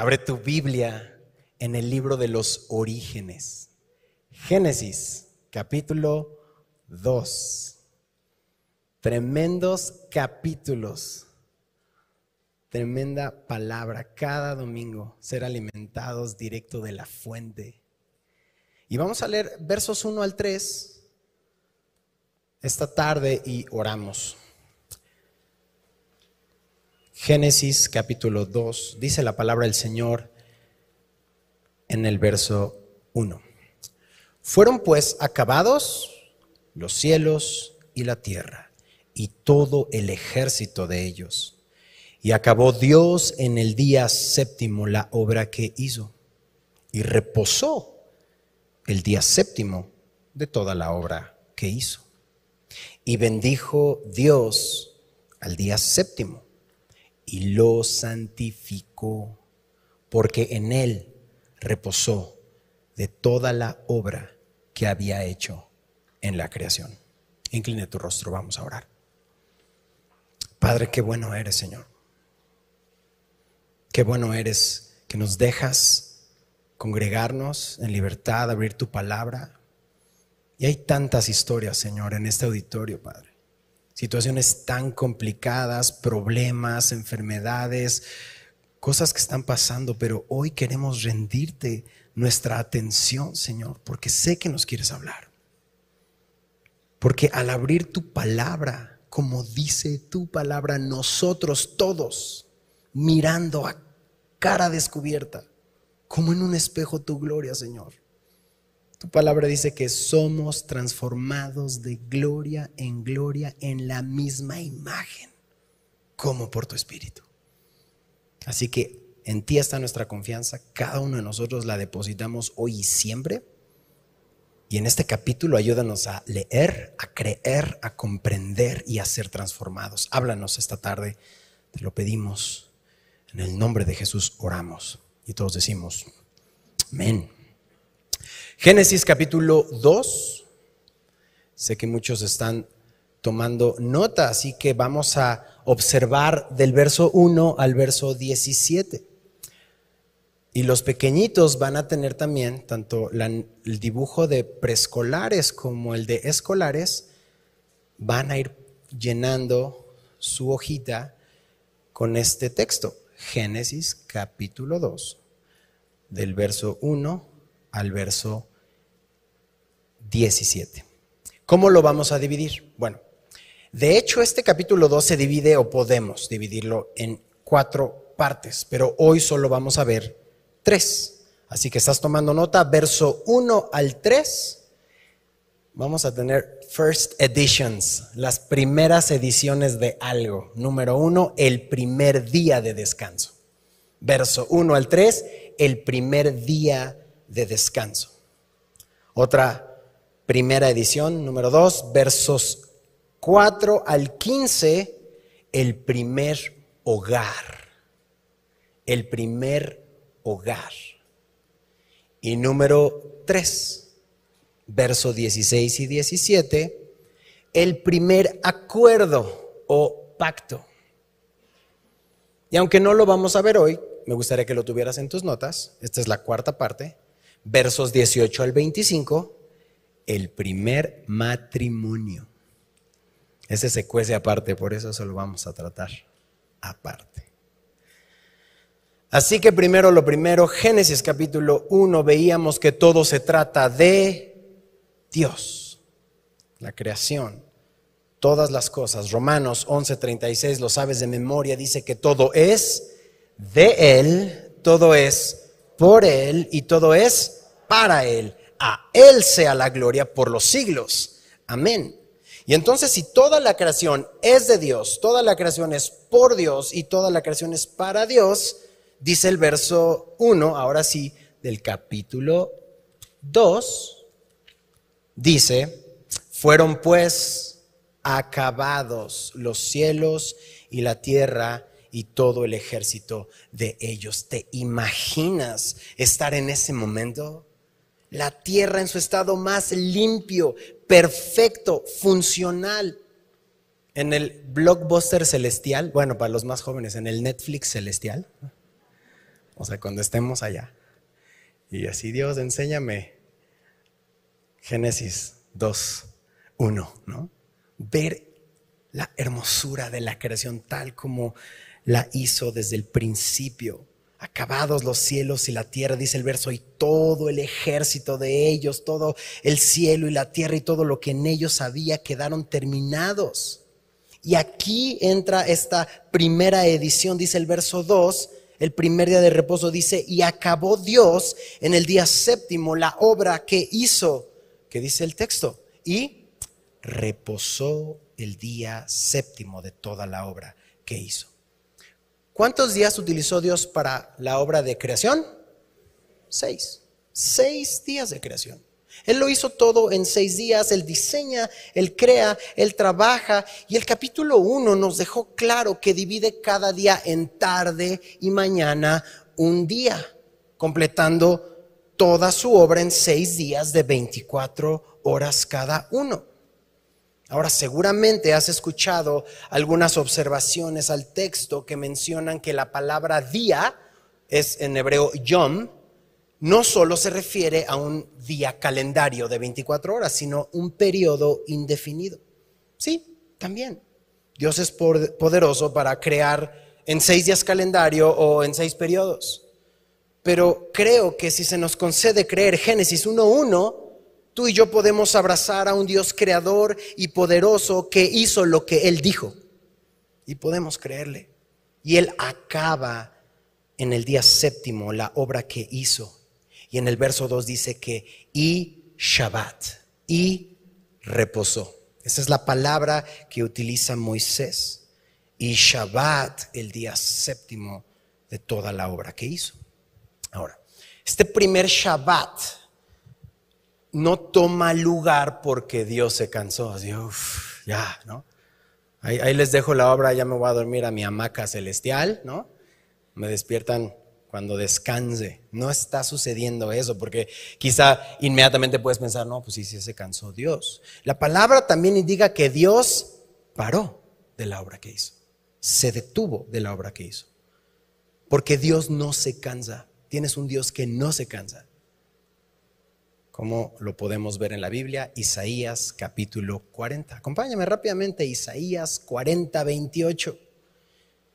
Abre tu Biblia en el libro de los orígenes. Génesis, capítulo 2. Tremendos capítulos. Tremenda palabra. Cada domingo ser alimentados directo de la fuente. Y vamos a leer versos 1 al 3 esta tarde y oramos. Génesis capítulo 2, dice la palabra del Señor en el verso 1. Fueron pues acabados los cielos y la tierra y todo el ejército de ellos. Y acabó Dios en el día séptimo la obra que hizo y reposó el día séptimo de toda la obra que hizo. Y bendijo Dios al día séptimo y lo santificó, porque en él reposó de toda la obra que había hecho en la creación. Incline tu rostro, vamos a orar. Padre, qué bueno eres, Señor. Qué bueno eres que nos dejas congregarnos en libertad, abrir tu palabra. Y hay tantas historias, Señor, en este auditorio, Padre situaciones tan complicadas, problemas, enfermedades, cosas que están pasando, pero hoy queremos rendirte nuestra atención, Señor, porque sé que nos quieres hablar. Porque al abrir tu palabra, como dice tu palabra, nosotros todos, mirando a cara descubierta, como en un espejo tu gloria, Señor, tu palabra dice que somos transformados de gloria en gloria en la misma imagen, como por tu Espíritu. Así que en ti está nuestra confianza, cada uno de nosotros la depositamos hoy y siempre. Y en este capítulo ayúdanos a leer, a creer, a comprender y a ser transformados. Háblanos esta tarde, te lo pedimos. En el nombre de Jesús oramos. Y todos decimos, amén. Génesis capítulo 2. Sé que muchos están tomando nota, así que vamos a observar del verso 1 al verso 17. Y los pequeñitos van a tener también tanto el dibujo de preescolares como el de escolares, van a ir llenando su hojita con este texto. Génesis capítulo 2, del verso 1 al verso 17. ¿Cómo lo vamos a dividir? Bueno, de hecho este capítulo 2 se divide o podemos dividirlo en cuatro partes, pero hoy solo vamos a ver tres. Así que estás tomando nota, verso 1 al 3, vamos a tener first editions, las primeras ediciones de algo. Número 1, el primer día de descanso. Verso 1 al 3, el primer día de descanso. Otra primera edición, número 2, versos 4 al 15, el primer hogar. El primer hogar. Y número 3, versos 16 y 17, el primer acuerdo o pacto. Y aunque no lo vamos a ver hoy, me gustaría que lo tuvieras en tus notas. Esta es la cuarta parte. Versos 18 al 25 el primer matrimonio. Ese se cuece aparte, por eso se lo vamos a tratar aparte. Así que primero lo primero, Génesis capítulo 1, veíamos que todo se trata de Dios, la creación, todas las cosas. Romanos 11:36, lo sabes de memoria, dice que todo es de Él, todo es por Él y todo es para Él a Él sea la gloria por los siglos. Amén. Y entonces si toda la creación es de Dios, toda la creación es por Dios y toda la creación es para Dios, dice el verso 1, ahora sí, del capítulo 2, dice, fueron pues acabados los cielos y la tierra y todo el ejército de ellos. ¿Te imaginas estar en ese momento? La tierra en su estado más limpio, perfecto, funcional. En el blockbuster celestial, bueno, para los más jóvenes, en el Netflix celestial, O sea, cuando estemos allá. Y así, Dios, enséñame Génesis 2, 1, ¿no? Ver la hermosura de la creación tal como la hizo desde el principio. Acabados los cielos y la tierra, dice el verso, y todo el ejército de ellos, todo el cielo y la tierra y todo lo que en ellos había quedaron terminados. Y aquí entra esta primera edición, dice el verso 2, el primer día de reposo dice, y acabó Dios en el día séptimo la obra que hizo, que dice el texto, y reposó el día séptimo de toda la obra que hizo. ¿Cuántos días utilizó Dios para la obra de creación? Seis. Seis días de creación. Él lo hizo todo en seis días, Él diseña, Él crea, Él trabaja. Y el capítulo 1 nos dejó claro que divide cada día en tarde y mañana un día, completando toda su obra en seis días de 24 horas cada uno. Ahora, seguramente has escuchado algunas observaciones al texto que mencionan que la palabra día es en hebreo yom, no solo se refiere a un día calendario de 24 horas, sino un periodo indefinido. Sí, también. Dios es poderoso para crear en seis días calendario o en seis periodos. Pero creo que si se nos concede creer Génesis 1.1, tú y yo podemos abrazar a un Dios creador y poderoso que hizo lo que Él dijo. Y podemos creerle. Y Él acaba en el día séptimo la obra que hizo. Y en el verso 2 dice que y Shabbat, y reposó. Esa es la palabra que utiliza Moisés. Y Shabbat, el día séptimo de toda la obra que hizo. Ahora, este primer Shabbat no toma lugar porque Dios se cansó. Así, ya, ¿no? Ahí, les dejo la obra, ya me voy a dormir a mi hamaca celestial, ¿no? Me despiertan cuando descanse. No está sucediendo eso, porque quizá inmediatamente puedes pensar, no, pues sí, sí se cansó Dios. La palabra también indica que Dios paró de la obra que hizo, se detuvo de la obra que hizo. Porque Dios no se cansa. Tienes un Dios que no se cansa. Como lo podemos ver en la Biblia, Isaías capítulo 40. Acompáñame rápidamente, Isaías 40, 28.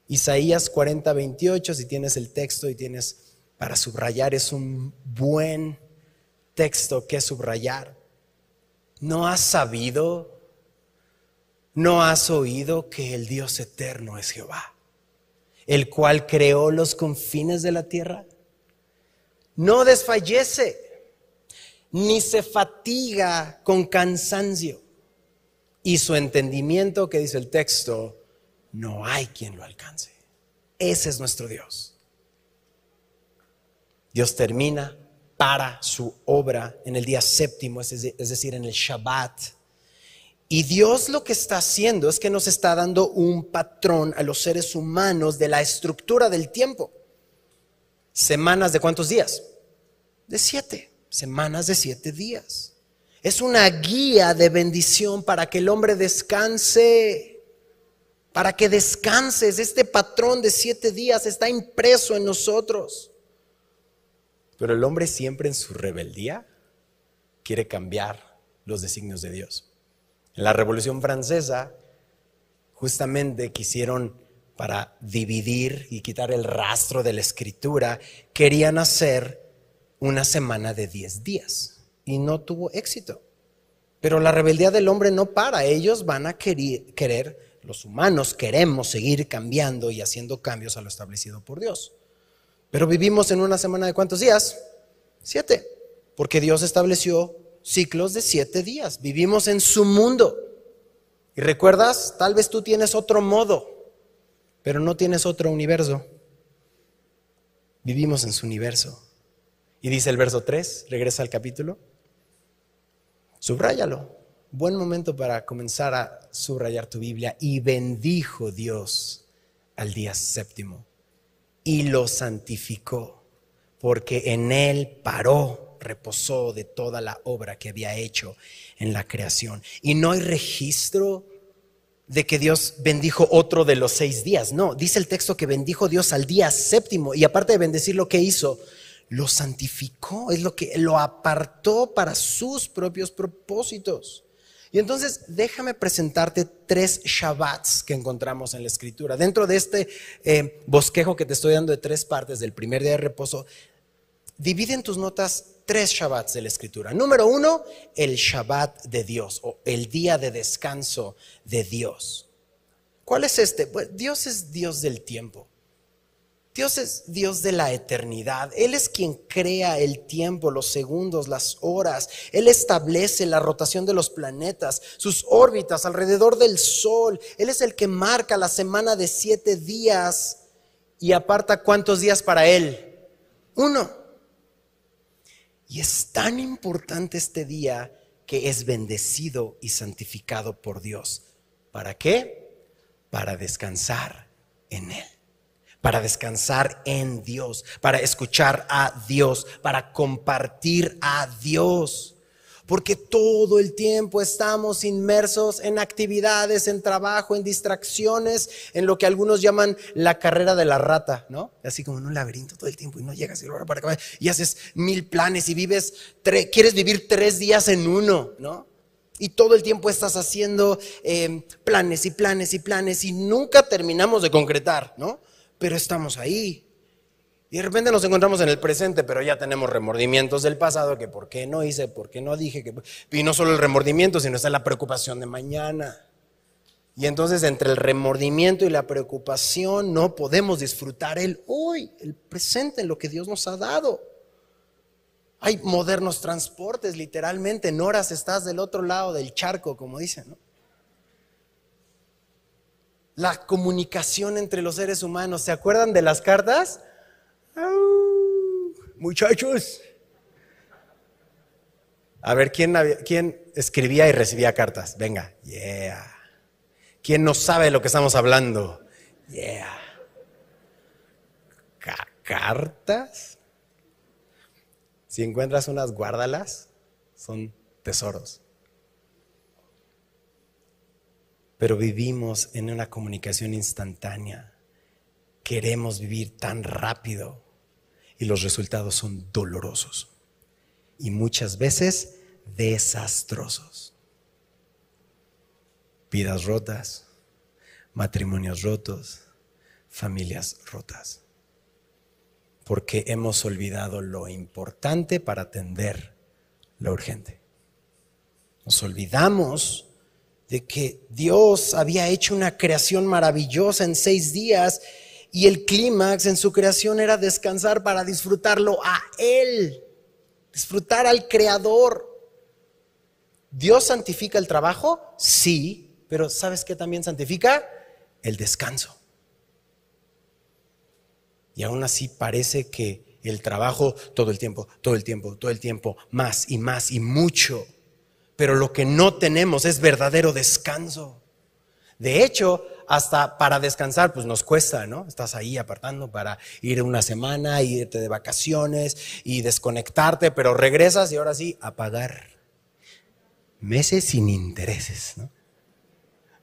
Isaías 40, 28, si tienes el texto y tienes para subrayar, es un buen texto que subrayar. ¿No has sabido, no has oído que el Dios eterno es Jehová, el cual creó los confines de la tierra? No desfallece, ni se fatiga con cansancio. Y su entendimiento, que dice el texto, no hay quien lo alcance. Ese es nuestro Dios. Dios termina para su obra en el día séptimo, es decir, en el Shabbat. Y Dios lo que está haciendo es que nos está dando un patrón a los seres humanos de la estructura del tiempo. ¿Semanas de cuántos días? De siete. Semanas de siete días. Es una guía de bendición para que el hombre descanse para que descanses. Este patrón de siete días está impreso en nosotros. Pero el hombre siempre en su rebeldía quiere cambiar los designios de Dios. En la Revolución Francesa, justamente quisieron, para dividir y quitar el rastro de la escritura, querían hacer una semana de diez días y no tuvo éxito. Pero la rebeldía del hombre no para, ellos van a querer los humanos queremos seguir cambiando y haciendo cambios a lo establecido por Dios. Pero vivimos en una semana de cuántos días? Siete. Porque Dios estableció ciclos de siete días. Vivimos en su mundo. Y recuerdas, tal vez tú tienes otro modo, pero no tienes otro universo. Vivimos en su universo. Y dice el verso 3, regresa al capítulo. Subráyalo buen momento para comenzar a subrayar tu Biblia. Y bendijo Dios al día séptimo y lo santificó, porque en él paró, reposó de toda la obra que había hecho en la creación. Y no hay registro de que Dios bendijo otro de los seis días. No, dice el texto que bendijo Dios al día séptimo y aparte de bendecir lo que hizo, lo santificó, es lo que lo apartó para sus propios propósitos. Y entonces déjame presentarte tres Shabbats que encontramos en la escritura. Dentro de este eh, bosquejo que te estoy dando de tres partes del primer día de reposo, divide en tus notas tres Shabbats de la escritura. Número uno, el Shabbat de Dios o el día de descanso de Dios. ¿Cuál es este? Pues Dios es Dios del tiempo. Dios es Dios de la eternidad. Él es quien crea el tiempo, los segundos, las horas. Él establece la rotación de los planetas, sus órbitas alrededor del Sol. Él es el que marca la semana de siete días y aparta cuántos días para Él. Uno. Y es tan importante este día que es bendecido y santificado por Dios. ¿Para qué? Para descansar en Él para descansar en Dios, para escuchar a Dios, para compartir a Dios. Porque todo el tiempo estamos inmersos en actividades, en trabajo, en distracciones, en lo que algunos llaman la carrera de la rata, ¿no? Así como en un laberinto todo el tiempo y no llegas y para acabar y haces mil planes y vives, quieres vivir tres días en uno, ¿no? Y todo el tiempo estás haciendo eh, planes y planes y planes y nunca terminamos de concretar, ¿no? Pero estamos ahí. Y de repente nos encontramos en el presente, pero ya tenemos remordimientos del pasado, que por qué no hice, por qué no dije, que... y no solo el remordimiento, sino está la preocupación de mañana. Y entonces entre el remordimiento y la preocupación no podemos disfrutar el hoy, el presente, lo que Dios nos ha dado. Hay modernos transportes, literalmente, en horas estás del otro lado del charco, como dicen, ¿no? La comunicación entre los seres humanos. ¿Se acuerdan de las cartas? muchachos. A ver, ¿quién, ¿quién, escribía y recibía cartas? Venga, yeah. ¿Quién no sabe lo que estamos hablando? Yeah. ¿Cartas? Si encuentras unas, guárdalas. Son tesoros pero vivimos en una comunicación instantánea. Queremos vivir tan rápido y los resultados son dolorosos y muchas veces desastrosos. Vidas rotas, matrimonios rotos, familias rotas, porque hemos olvidado lo importante para atender lo urgente. Nos olvidamos de que Dios había hecho una creación maravillosa en seis días y el clímax en su creación era descansar para disfrutarlo a Él, disfrutar al Creador. ¿Dios santifica el trabajo? Sí, pero ¿sabes qué también santifica? El descanso. Y aún así parece que el trabajo todo el tiempo, todo el tiempo, todo el tiempo, más y más y mucho pero lo que no tenemos es verdadero descanso. De hecho, hasta para descansar, pues nos cuesta, ¿no? Estás ahí apartando para ir una semana, irte de vacaciones y desconectarte, pero regresas y ahora sí, a pagar meses sin intereses, ¿no?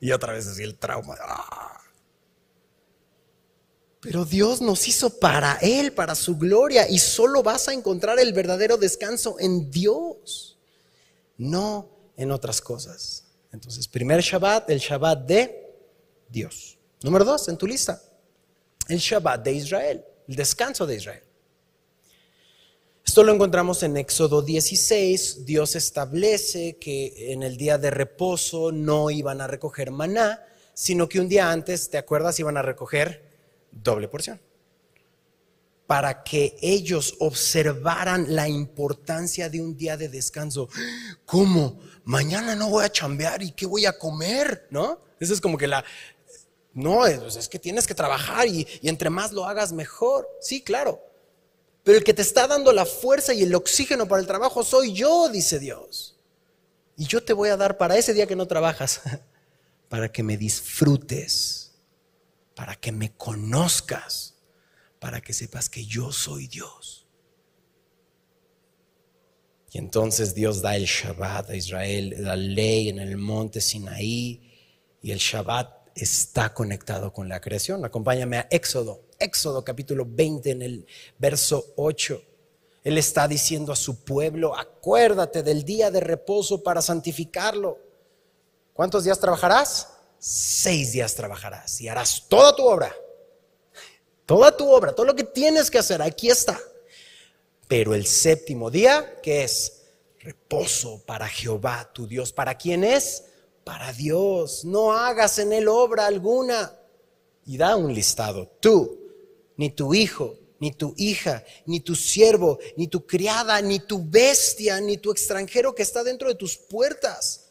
Y otra vez así el trauma. ¡ah! Pero Dios nos hizo para Él, para su gloria, y solo vas a encontrar el verdadero descanso en Dios no en otras cosas. Entonces, primer Shabbat, el Shabbat de Dios. Número dos, en tu lista, el Shabbat de Israel, el descanso de Israel. Esto lo encontramos en Éxodo 16. Dios establece que en el día de reposo no iban a recoger maná, sino que un día antes, ¿te acuerdas? Iban a recoger doble porción para que ellos observaran la importancia de un día de descanso. ¿Cómo? Mañana no voy a chambear y qué voy a comer, ¿no? Eso es como que la... No, es, que tienes que trabajar y entre más lo hagas mejor. Sí, claro. Pero el que te está dando la fuerza y el oxígeno para el trabajo soy yo, dice Dios. Y yo te voy a dar para ese día que no trabajas, para que me disfrutes, para que me conozcas para que sepas que yo soy Dios. Y entonces Dios da el Shabbat a Israel, la ley en el monte Sinaí, Y el Shabbat está conectado con la creación. Acompáñame a Éxodo, Éxodo capítulo 20 en el verso 8. Él está diciendo a su pueblo, acuérdate del día de reposo para santificarlo. ¿Cuántos días trabajarás? Seis días trabajarás y harás toda tu obra. Toda tu obra, todo lo que tienes que hacer, aquí está. Pero el séptimo día, ¿qué es? Reposo para Jehová, tu Dios. ¿Para quién es? Para Dios. No hagas en él obra alguna. Y da un listado. Tú, ni tu hijo, ni tu hija, ni tu siervo, ni tu criada, ni tu bestia, ni tu extranjero que está dentro de tus puertas.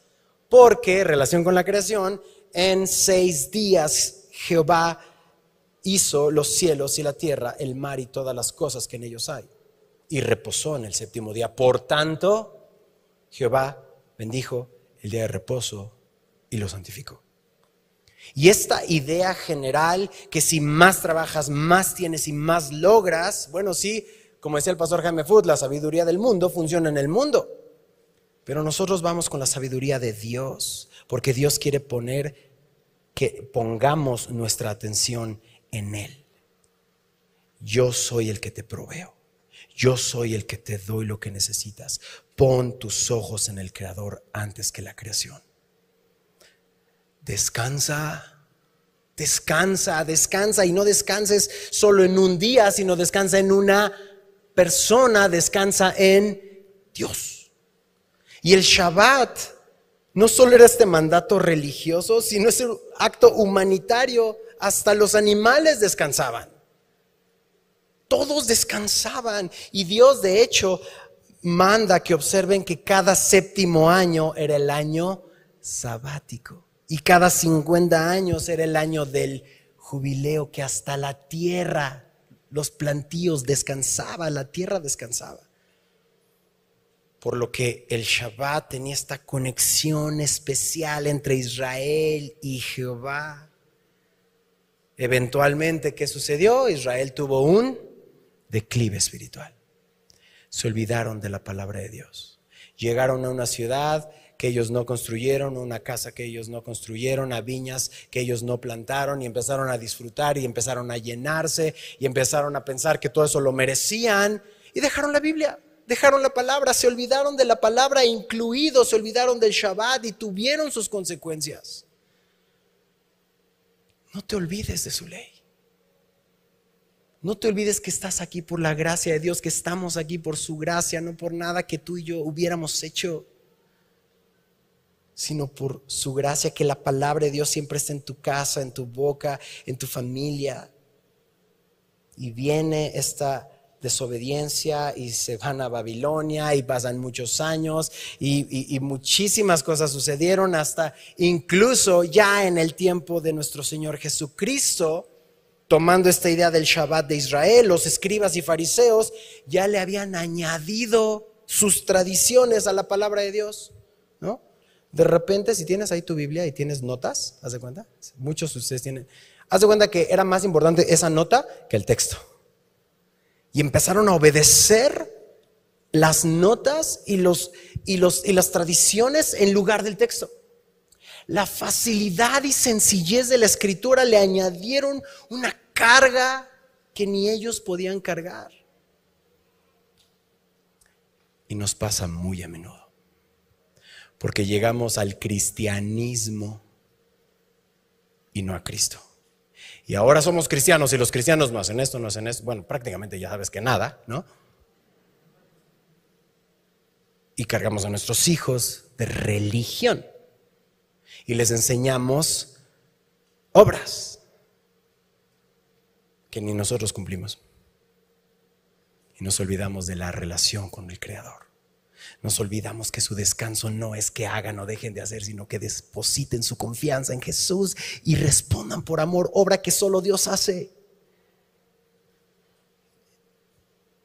Porque, relación con la creación, en seis días Jehová hizo los cielos y la tierra, el mar y todas las cosas que en ellos hay. Y reposó en el séptimo día. Por tanto, Jehová bendijo el día de reposo y lo santificó. Y esta idea general que si más trabajas, más tienes y más logras, bueno, sí, como decía el pastor Jaime Food, la sabiduría del mundo funciona en el mundo. Pero nosotros vamos con la sabiduría de Dios, porque Dios quiere poner que pongamos nuestra atención en Él. Yo soy el que te proveo. Yo soy el que te doy lo que necesitas. Pon tus ojos en el Creador antes que la creación descansa, descansa, descansa y no descanses solo en un día, sino descansa en una persona, descansa en Dios. Y el Shabbat no solo era este mandato religioso, sino ese acto humanitario. Hasta los animales descansaban. Todos descansaban. Y Dios, de hecho, manda que observen que cada séptimo año era el año sabático. Y cada 50 años era el año del jubileo que hasta la tierra, los plantíos descansaba, la tierra descansaba. Por lo que el Shabbat tenía esta conexión especial entre Israel y Jehová. Eventualmente, ¿qué sucedió? Israel tuvo un declive espiritual. Se olvidaron de la palabra de Dios. Llegaron a una ciudad que ellos no construyeron, una casa que ellos no construyeron, a viñas que ellos no plantaron y empezaron a disfrutar y empezaron a llenarse y empezaron a pensar que todo eso lo merecían y dejaron la Biblia, dejaron la palabra, se olvidaron de la palabra incluido, se olvidaron del Shabbat y tuvieron sus consecuencias. No te olvides de su ley. No te olvides que estás aquí por la gracia de Dios, que estamos aquí por su gracia, no por nada que tú y yo hubiéramos hecho sino por su gracia, que la palabra de Dios siempre está en tu casa, en tu boca, en tu familia. Y viene esta desobediencia y se van a Babilonia y pasan muchos años y, muchísimas cosas sucedieron hasta incluso ya en el tiempo de nuestro Señor Jesucristo, tomando esta idea del Shabbat de Israel, los escribas y fariseos ya le habían añadido sus tradiciones a la palabra de Dios, ¿no? De repente, si tienes ahí tu Biblia y tienes notas, ¿haz de cuenta? Muchos de ustedes tienen. Haz de cuenta que era más importante esa nota que el texto. Y empezaron a obedecer las notas y, los, y, los, y las tradiciones en lugar del texto. La facilidad y sencillez de la escritura le añadieron una carga que ni ellos podían cargar. Y nos pasa muy a menudo porque llegamos al cristianismo y no a Cristo. Y ahora somos cristianos y los cristianos no hacen esto, no hacen esto. Bueno, prácticamente ya sabes que nada, ¿no? Y cargamos a nuestros hijos de religión. Y les enseñamos obras que ni nosotros cumplimos. Y nos olvidamos de la relación con el Creador nos olvidamos que su descanso no es que hagan o dejen de hacer, sino que depositen su confianza en Jesús y respondan por amor, obra que solo Dios hace.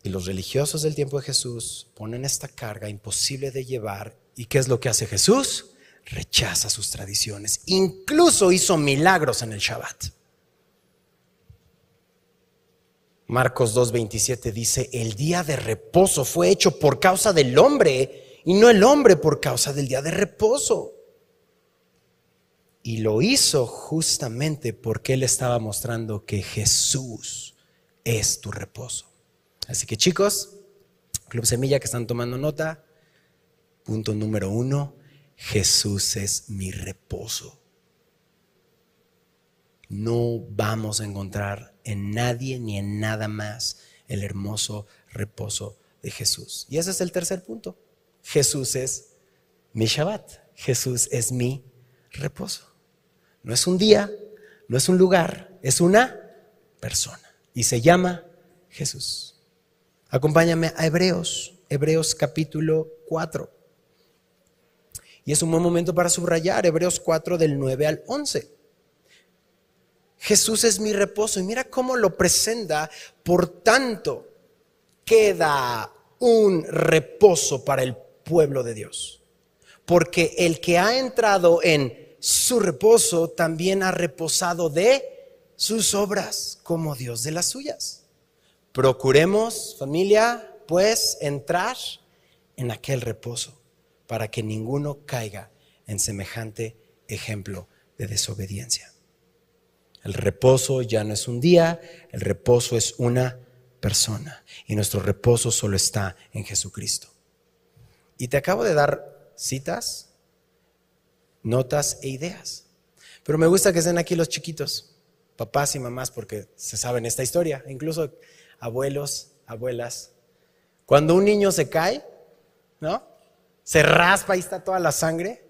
Y los religiosos del tiempo de Jesús ponen esta carga imposible de llevar. ¿Y qué es lo que hace Jesús? Rechaza sus tradiciones. Incluso hizo milagros en el Shabbat. Marcos 2.27 dice, el día de reposo fue hecho por causa del hombre y no el hombre por causa del día de reposo. Y lo hizo justamente porque Él estaba mostrando que Jesús es tu reposo. Así que chicos, Club Semilla que están tomando nota, punto número uno, Jesús es mi reposo. No vamos a encontrar en nadie ni en nada más el hermoso reposo de Jesús. Y ese es el tercer punto. Jesús es mi Shabbat. Jesús es mi reposo. No es un día, no es un lugar, es una persona. Y se llama Jesús. Acompáñame a Hebreos, Hebreos capítulo 4. Y es un buen momento para subrayar Hebreos 4 del 9 al 11. Jesús es mi reposo y mira cómo lo presenta. Por tanto, queda un reposo para el pueblo de Dios. Porque el que ha entrado en su reposo también ha reposado de sus obras como Dios de las suyas. Procuremos, familia, pues entrar en aquel reposo para que ninguno caiga en semejante ejemplo de desobediencia. El reposo ya no es un día, el reposo es una persona y nuestro reposo solo está en Jesucristo. Y te acabo de dar citas notas e ideas. Pero me gusta que estén aquí los chiquitos, papás y mamás, porque se saben esta historia, incluso abuelos, abuelas. Cuando un niño se cae, ¿no? Se raspa y está toda la sangre.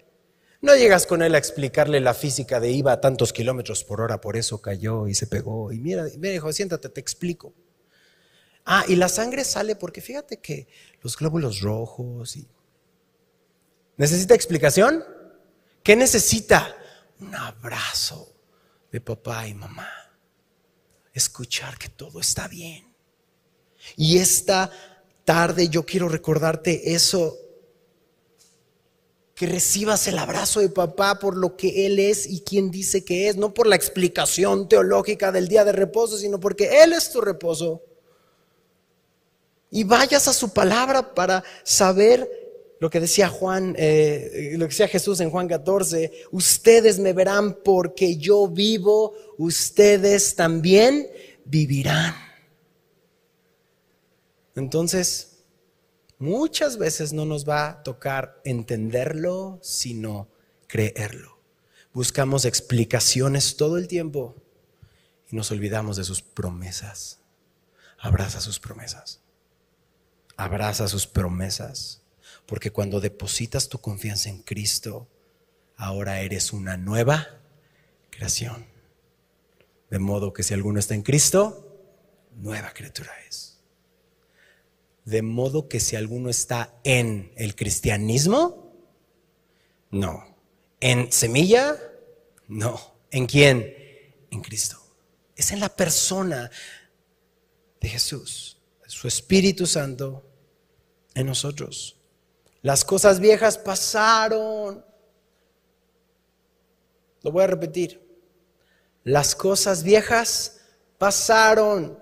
No llegas con él a explicarle la física de iba a tantos kilómetros por hora, por eso cayó y se pegó. Y mira, mira, hijo, siéntate, te explico. Ah, y la sangre sale porque fíjate que los glóbulos rojos y... ¿Necesita explicación? ¿Qué necesita? Un abrazo de papá y mamá. Escuchar que todo está bien. Y esta tarde yo quiero recordarte eso. Que recibas el abrazo de papá por lo que Él es y quien dice que es, no por la explicación teológica del día de reposo, sino porque Él es tu reposo. Y vayas a su palabra para saber lo que decía Juan, eh, lo que decía Jesús en Juan 14, ustedes me verán porque yo vivo, ustedes también vivirán. Entonces, muchas veces no nos va a tocar entenderlo, sino creerlo. Buscamos explicaciones todo el tiempo y nos olvidamos de sus promesas. Abraza sus promesas. Abraza sus promesas porque cuando depositas tu confianza en Cristo, ahora eres una nueva creación. De modo que si alguno está en Cristo, nueva criatura es. De modo que si alguno está en el cristianismo, no. ¿En semilla? No. ¿En quién? En Cristo. Es en la persona de Jesús, su Espíritu Santo en nosotros. Las cosas viejas pasaron. Lo voy a repetir. Las cosas viejas pasaron.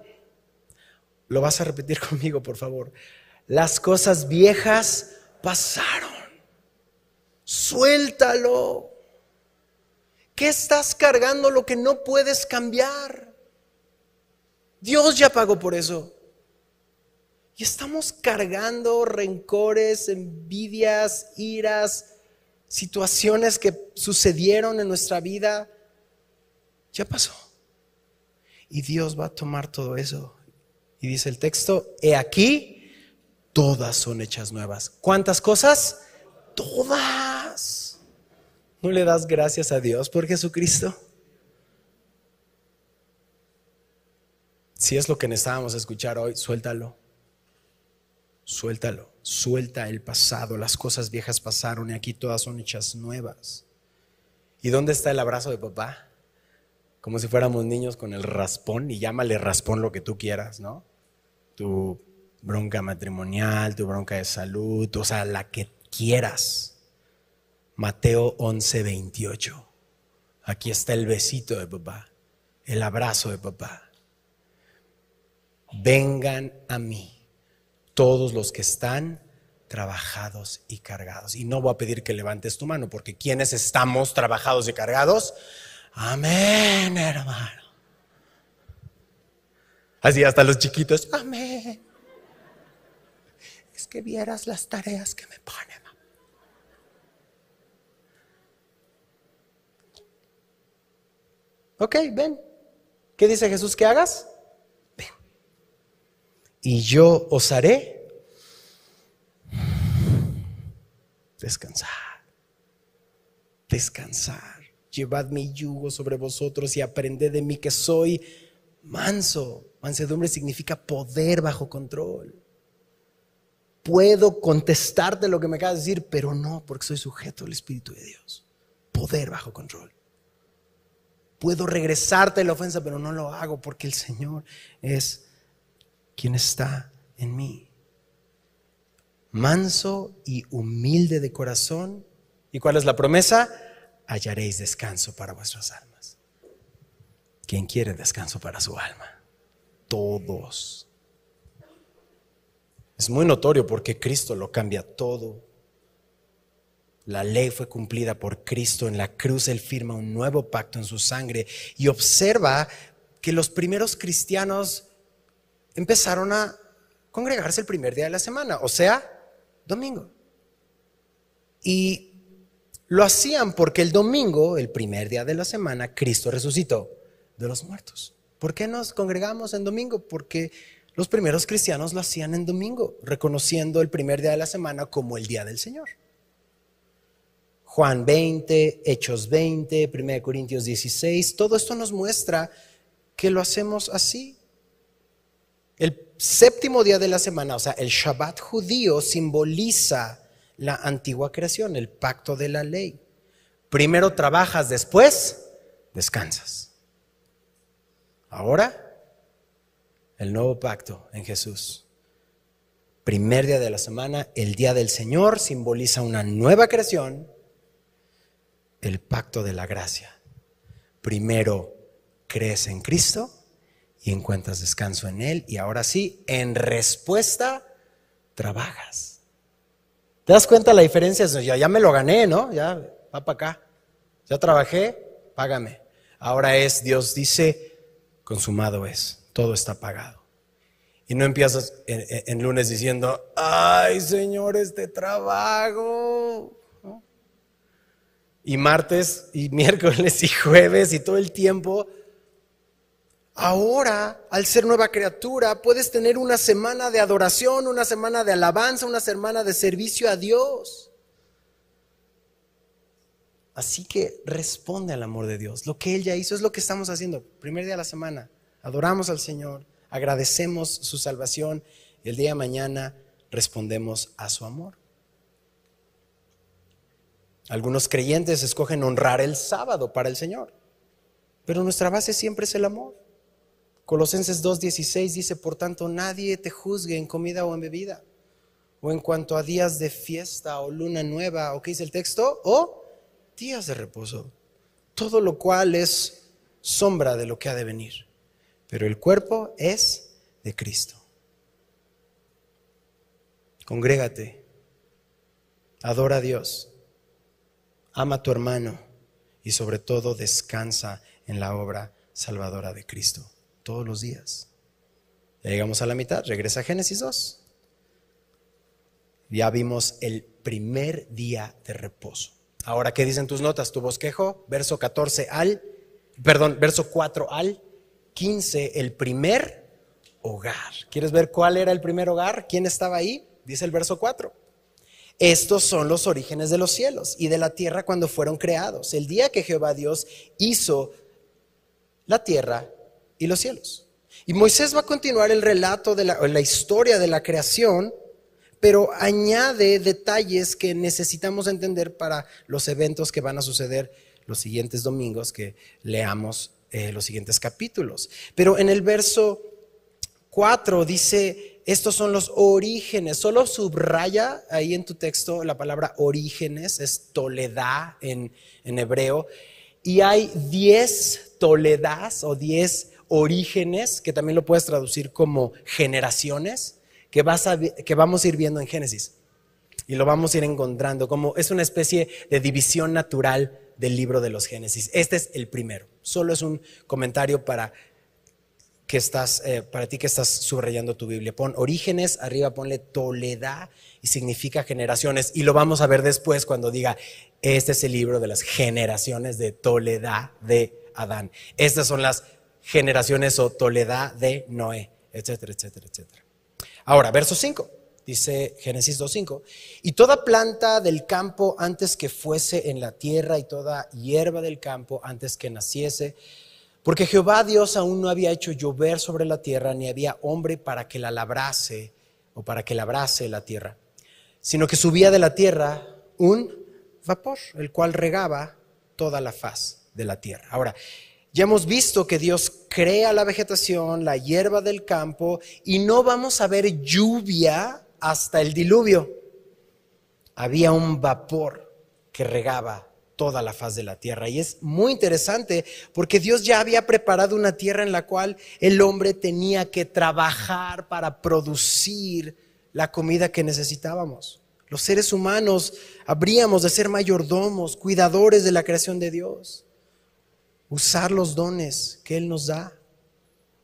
Lo vas a repetir conmigo, por favor. Las cosas viejas pasaron. Suéltalo. ¿Qué estás cargando lo que no puedes cambiar? Dios ya pagó por eso. Y estamos cargando rencores, envidias, iras, situaciones que sucedieron en nuestra vida. Ya pasó. Y Dios va a tomar todo eso. Dice el texto, he aquí, todas son hechas nuevas. ¿Cuántas cosas? Todas. ¿No le das gracias a Dios por Jesucristo? Si es lo que necesitábamos escuchar hoy, suéltalo. Suéltalo, suelta el pasado, las cosas viejas pasaron y aquí todas son hechas nuevas. ¿Y dónde está el abrazo de papá? Como si fuéramos niños con el raspón y llámale raspón lo que tú quieras, ¿no? Tu bronca matrimonial, tu bronca de salud, o sea, la que quieras. Mateo 11, 28. Aquí está el besito de papá, el abrazo de papá. Vengan a mí todos los que están trabajados y cargados. Y no voy a pedir que levantes tu mano, porque quienes estamos trabajados y cargados, amén, hermano. Así hasta los chiquitos, amén. Es que vieras las tareas que me ponen. Ok, ven. ¿Qué dice Jesús que hagas? Ven. Y yo os haré descansar. Descansar. Llevad mi yugo sobre vosotros y aprended de mí que soy manso. Mansedumbre significa poder bajo control. Puedo contestarte lo que me acabas de decir, pero no, porque soy sujeto al Espíritu de Dios. Poder bajo control. Puedo regresarte la ofensa, pero no lo hago porque el Señor es quien está en mí. Manso y humilde de corazón. ¿Y cuál es la promesa? Hallaréis descanso para vuestras almas. ¿Quién quiere descanso para su alma? Todos. Es muy notorio porque Cristo lo cambia todo. La ley fue cumplida por Cristo en la cruz. Él firma un nuevo pacto en su sangre y observa que los primeros cristianos empezaron a congregarse el primer día de la semana, o sea, domingo. Y lo hacían porque el domingo, el primer día de la semana, Cristo resucitó de los muertos. ¿Por qué nos congregamos en domingo? Porque los primeros cristianos lo hacían en domingo, reconociendo el primer día de la semana como el día del Señor. Juan 20, Hechos 20, 1 Corintios 16, todo esto nos muestra que lo hacemos así. El séptimo día de la semana, o sea, el Shabbat judío simboliza la antigua creación, el pacto de la ley. Primero trabajas, después descansas. Ahora, el nuevo pacto en Jesús. Primer día de la semana, el día del Señor simboliza una nueva creación el pacto de la gracia. Primero crees en Cristo y encuentras descanso en Él y ahora sí, en respuesta, trabajas. ¿Te das cuenta la diferencia? Ya, ya me lo gané, ¿no? Ya va para acá. Ya trabajé, págame. Ahora es, Dios dice, consumado es, todo está pagado. Y no empiezas en, lunes diciendo, ay Señor, este trabajo, y martes y miércoles y jueves y todo el tiempo. Ahora, al ser nueva criatura, puedes tener una semana de adoración, una semana de alabanza, una semana de servicio a Dios. Así que responde al amor de Dios. Lo que Él ya hizo es lo que estamos haciendo. Primer día de la semana, adoramos al Señor, agradecemos su salvación el día de mañana respondemos a su amor. Algunos creyentes escogen honrar el sábado para el Señor, pero nuestra base siempre es el amor. Colosenses 2.16 dice, por tanto, nadie te juzgue en comida o en bebida, o en cuanto a días de fiesta o luna nueva, o qué dice el texto, o días de reposo, todo lo cual es sombra de lo que ha de venir, pero el cuerpo es de Cristo. Congrégate, adora a Dios ama a tu hermano y sobre todo descansa en la obra salvadora de Cristo todos los días. Ya llegamos a la mitad, regresa a Génesis 2. Ya vimos el primer día de reposo. Ahora, ¿qué dicen tus notas? Tu bosquejo, verso 14 al, perdón, verso 4 al 15, el primer hogar. ¿Quieres ver cuál era el primer hogar? ¿Quién estaba ahí? Dice el verso 4. Estos son los orígenes de los cielos y de la tierra cuando fueron creados, el día que Jehová Dios hizo la tierra y los cielos. Y Moisés va a continuar el relato de la, historia de la creación, pero añade detalles que necesitamos entender para los eventos que van a suceder los siguientes domingos que leamos eh, los siguientes capítulos. Pero en el verso 4 dice, estos son los orígenes. Solo subraya ahí en tu texto la palabra orígenes, es Toledá en, hebreo. Y hay diez Toledas o diez orígenes, que también lo puedes traducir como generaciones, que, vamos a ir viendo en Génesis. Y lo vamos a ir encontrando como es una especie de división natural del libro de los Génesis. Este es el primero. Solo es un comentario para que estás, eh, para ti que estás subrayando tu Biblia. Pon orígenes, arriba ponle Toledad y significa generaciones. Y lo vamos a ver después cuando diga, este es el libro de las generaciones de Toledad de Adán. Estas son las generaciones o Toledad de Noé, etcétera, etcétera, etcétera. Ahora, verso 5, dice Génesis 2.5, y toda planta del campo antes que fuese en la tierra y toda hierba del campo antes que naciese, porque Jehová Dios aún no había hecho llover sobre la tierra, ni había hombre para que la labrase o para que labrase la tierra, sino que subía de la tierra un vapor, el cual regaba toda la faz de la tierra. Ahora, ya hemos visto que Dios crea la vegetación, la hierba del campo, y no vamos a ver lluvia hasta el diluvio. Había un vapor que regaba toda la faz de la tierra. Y es muy interesante porque Dios ya había preparado una tierra en la cual el hombre tenía que trabajar para producir la comida que necesitábamos. Los seres humanos habríamos de ser mayordomos, cuidadores de la creación de Dios, usar los dones que Él nos da.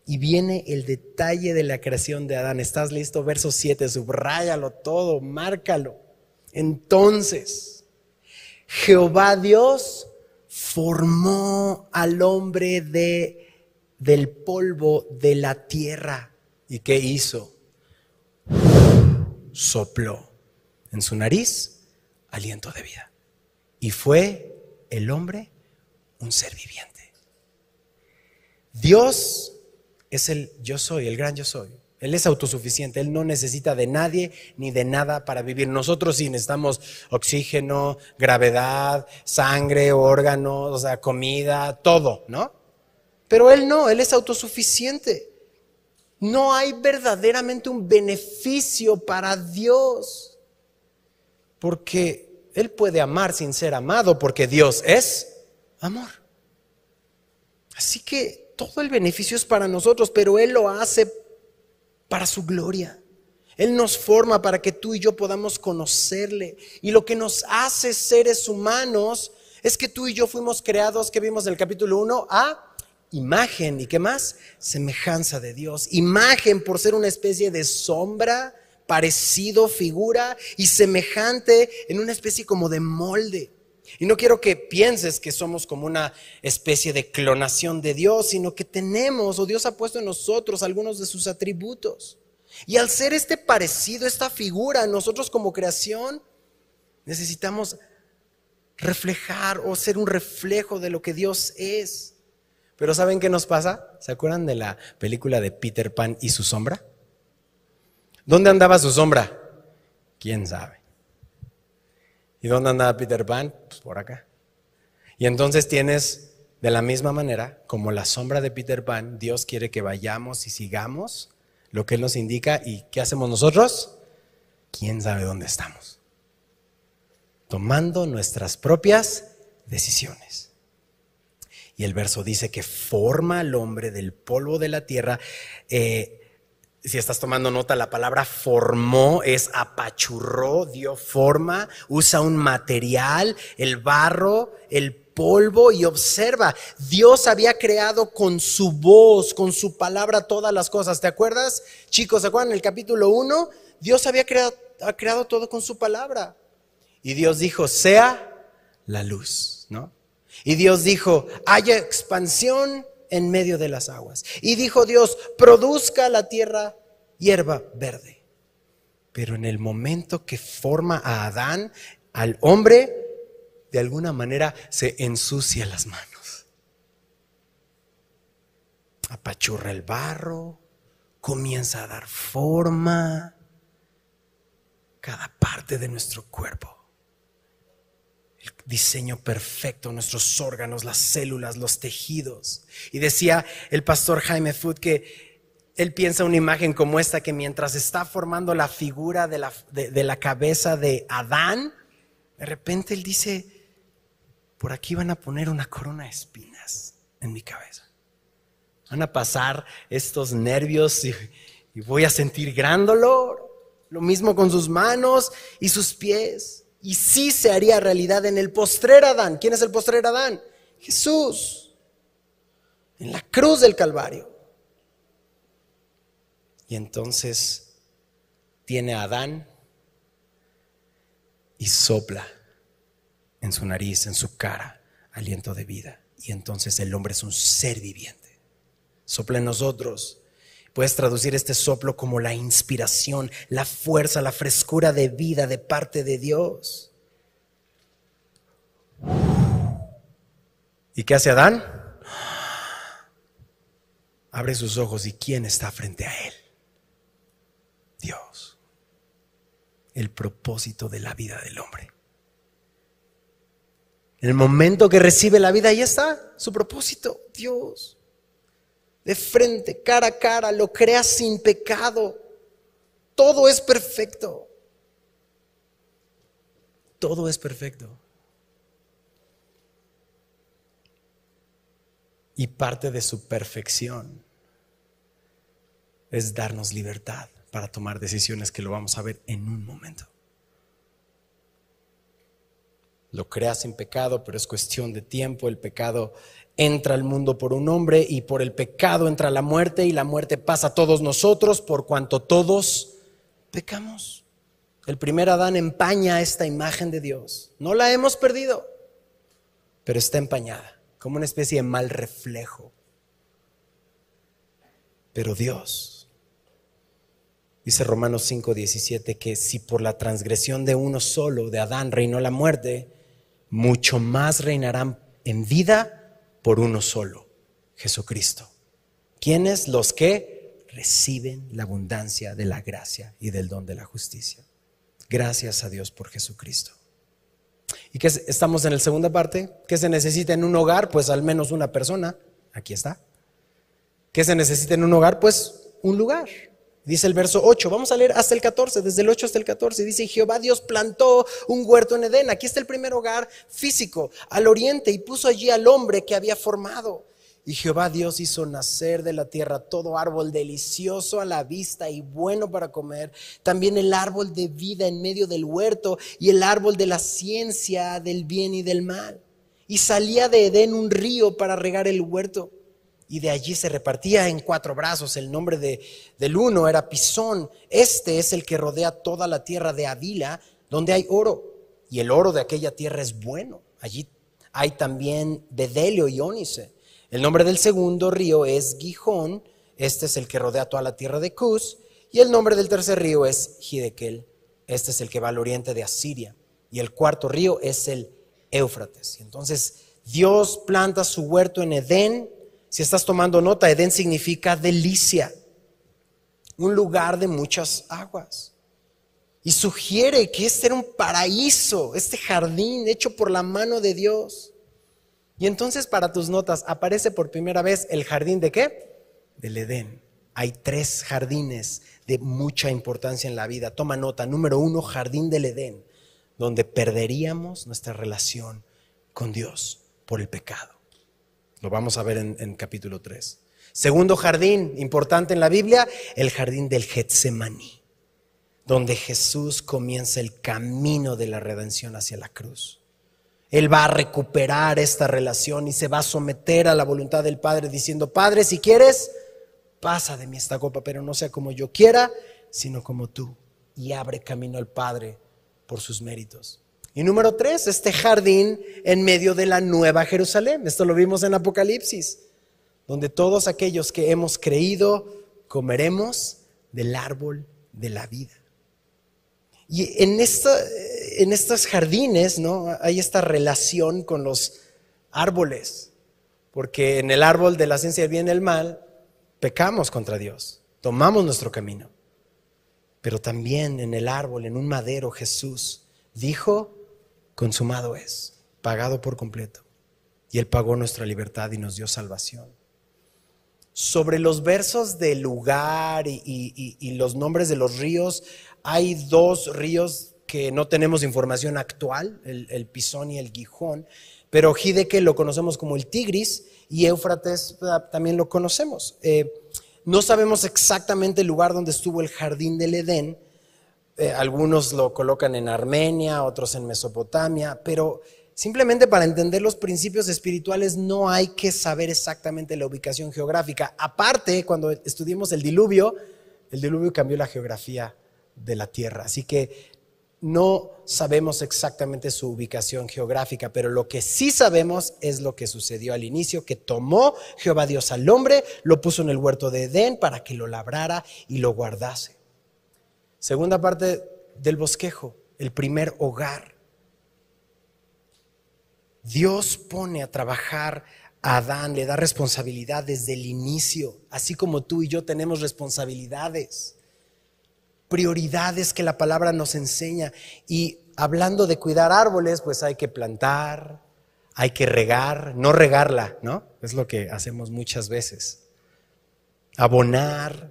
Y viene el detalle de la creación de Adán. ¿Estás listo? Verso 7, subráyalo todo, márcalo. Entonces, Jehová Dios formó al hombre de, del polvo de la tierra. ¿Y qué hizo? Sopló en su nariz aliento de vida. Y fue el hombre un ser viviente. Dios es el yo soy, el gran yo soy. Él es autosuficiente, Él no necesita de nadie ni de nada para vivir. Nosotros sí necesitamos oxígeno, gravedad, sangre, órganos, o sea, comida, todo, ¿no? Pero Él no, Él es autosuficiente. No hay verdaderamente un beneficio para Dios, porque Él puede amar sin ser amado, porque Dios es amor. Así que todo el beneficio es para nosotros, pero Él lo hace para su gloria. Él nos forma para que tú y yo podamos conocerle. Y lo que nos hace seres humanos es que tú y yo fuimos creados, que vimos en el capítulo 1, a imagen. ¿Y qué más? Semejanza de Dios. Imagen por ser una especie de sombra, parecido, figura y semejante en una especie como de molde. Y no quiero que pienses que somos como una especie de clonación de Dios, sino que tenemos, o Dios ha puesto en nosotros algunos de sus atributos. Y al ser este parecido, esta figura, nosotros como creación, necesitamos reflejar o ser un reflejo de lo que Dios es. Pero ¿saben qué nos pasa? ¿Se acuerdan de la película de Peter Pan y su sombra? ¿Dónde andaba su sombra? ¿Quién sabe? ¿Y dónde andaba Peter Pan? Pues por acá. Y entonces tienes, de la misma manera, como la sombra de Peter Pan, Dios quiere que vayamos y sigamos lo que Él nos indica. ¿Y qué hacemos nosotros? ¿Quién sabe dónde estamos? Tomando nuestras propias decisiones. Y el verso dice que forma al hombre del polvo de la tierra. Eh, si estás tomando nota, la palabra formó es apachurró, dio forma, usa un material, el barro, el polvo y observa, Dios había creado con su voz, con su palabra todas las cosas. ¿Te acuerdas? Chicos, ¿se acuerdan? En el capítulo 1, Dios había creado, ha creado todo con su palabra. Y Dios dijo, sea la luz, ¿no? Y Dios dijo, haya expansión en medio de las aguas. Y dijo Dios, produzca la tierra hierba verde. Pero en el momento que forma a Adán, al hombre, de alguna manera se ensucia las manos. Apachurra el barro, comienza a dar forma cada parte de nuestro cuerpo diseño perfecto, nuestros órganos, las células, los tejidos. Y decía el pastor Jaime Food que él piensa una imagen como esta, que mientras está formando la figura de la, de la cabeza de Adán, de repente él dice, por aquí van a poner una corona de espinas en mi cabeza. Van a pasar estos nervios y, y voy a sentir gran dolor. lo mismo con sus manos y sus pies. Y sí se haría realidad en el postrer Adán. ¿Quién es el postrer Adán? Jesús. En la cruz del Calvario. Y entonces tiene a Adán y sopla en su nariz, en su cara, aliento de vida. Y entonces el hombre es un ser viviente. Sopla en nosotros. Puedes traducir este soplo como la inspiración, la fuerza, la frescura de vida de parte de Dios. ¿Y qué hace Adán? Abre sus ojos y ¿quién está frente a él? Dios. El propósito de la vida del hombre. En el momento que recibe la vida, ahí está su propósito, Dios. De frente, cara a cara, lo crea sin pecado. Todo es perfecto. Todo es perfecto. Y parte de su perfección es darnos libertad para tomar decisiones que lo vamos a ver en un momento lo crea sin pecado, pero es cuestión de tiempo. El pecado entra al mundo por un hombre y por el pecado entra la muerte y la muerte pasa a todos nosotros por cuanto todos pecamos. El primer Adán empaña esta imagen de Dios. No la hemos perdido, pero está empañada, como una especie de mal reflejo. Pero Dios, dice Romanos 5:17, que si por la transgresión de uno solo, de Adán, reinó la muerte, mucho más reinarán en vida por uno solo, Jesucristo. ¿Quiénes? Los que reciben la abundancia de la gracia y del don de la justicia. Gracias a Dios por Jesucristo. ¿Y qué estamos en la segunda parte? ¿Qué se necesita en un hogar? Pues al menos una persona. Aquí está. ¿Qué se necesita en un hogar? Pues un lugar. Dice el verso 8, vamos a leer hasta el 14, desde el 8 hasta el 14. Dice, Jehová Dios plantó un huerto en Edén. Aquí está el primer hogar físico, al oriente, y puso allí al hombre que había formado. Y Jehová Dios hizo nacer de la tierra todo árbol delicioso a la vista y bueno para comer, también el árbol de vida en medio del huerto y el árbol de la ciencia del bien y del mal. Y salía de Edén un río para regar el huerto y de allí se repartía en cuatro brazos. El nombre de, del uno era Pisón. Este es el que rodea toda la tierra de Avila, donde hay oro. Y el oro de aquella tierra es bueno. Allí hay también Bedelio y Ónice. El nombre del segundo río es Gijón. Este es el que rodea toda la tierra de Cus. Y el nombre del tercer río es Hidekel. Este es el que va al oriente de Asiria. Y el cuarto río es el Éufrates. Entonces Dios planta su huerto en Edén si estás tomando nota, Edén significa delicia, un lugar de muchas aguas. Y sugiere que este era un paraíso, este jardín hecho por la mano de Dios. Y entonces para tus notas aparece por primera vez el jardín de qué? Del Edén. Hay tres jardines de mucha importancia en la vida. Toma nota. Número uno, jardín del Edén, donde perderíamos nuestra relación con Dios por el pecado. Lo vamos a ver en, capítulo 3. Segundo jardín importante en la Biblia, el jardín del Getsemaní, donde Jesús comienza el camino de la redención hacia la cruz. Él va a recuperar esta relación y se va a someter a la voluntad del Padre diciendo, Padre, si quieres, pasa de mí esta copa, pero no sea como yo quiera, sino como tú. Y abre camino al Padre por sus méritos. Y número tres, este jardín en medio de la nueva Jerusalén. Esto lo vimos en Apocalipsis, donde todos aquellos que hemos creído comeremos del árbol de la vida. Y en, estos jardines ¿no? hay esta relación con los árboles, porque en el árbol de la ciencia del bien y el mal pecamos contra Dios, tomamos nuestro camino. Pero también en el árbol, en un madero, Jesús dijo, consumado es, pagado por completo. Y Él pagó nuestra libertad y nos dio salvación. Sobre los versos del lugar y, los nombres de los ríos, hay dos ríos que no tenemos información actual, el, Pisón y el Gijón, pero Hideke lo conocemos como el Tigris y Éufrates ah, también lo conocemos. Eh, no sabemos exactamente el lugar donde estuvo el jardín del Edén, eh, algunos lo colocan en Armenia, otros en Mesopotamia, pero simplemente para entender los principios espirituales no hay que saber exactamente la ubicación geográfica. Aparte, cuando estudiemos el diluvio, el diluvio cambió la geografía de la tierra, así que no sabemos exactamente su ubicación geográfica, pero lo que sí sabemos es lo que sucedió al inicio, que tomó Jehová Dios al hombre, lo puso en el huerto de Edén para que lo labrara y lo guardase. Segunda parte del bosquejo, el primer hogar. Dios pone a trabajar a Adán, le da responsabilidad desde el inicio, así como tú y yo tenemos responsabilidades prioridades que la palabra nos enseña. Y hablando de cuidar árboles, pues hay que plantar, hay que regar, no regarla, ¿no? Es lo que hacemos muchas veces. Abonar.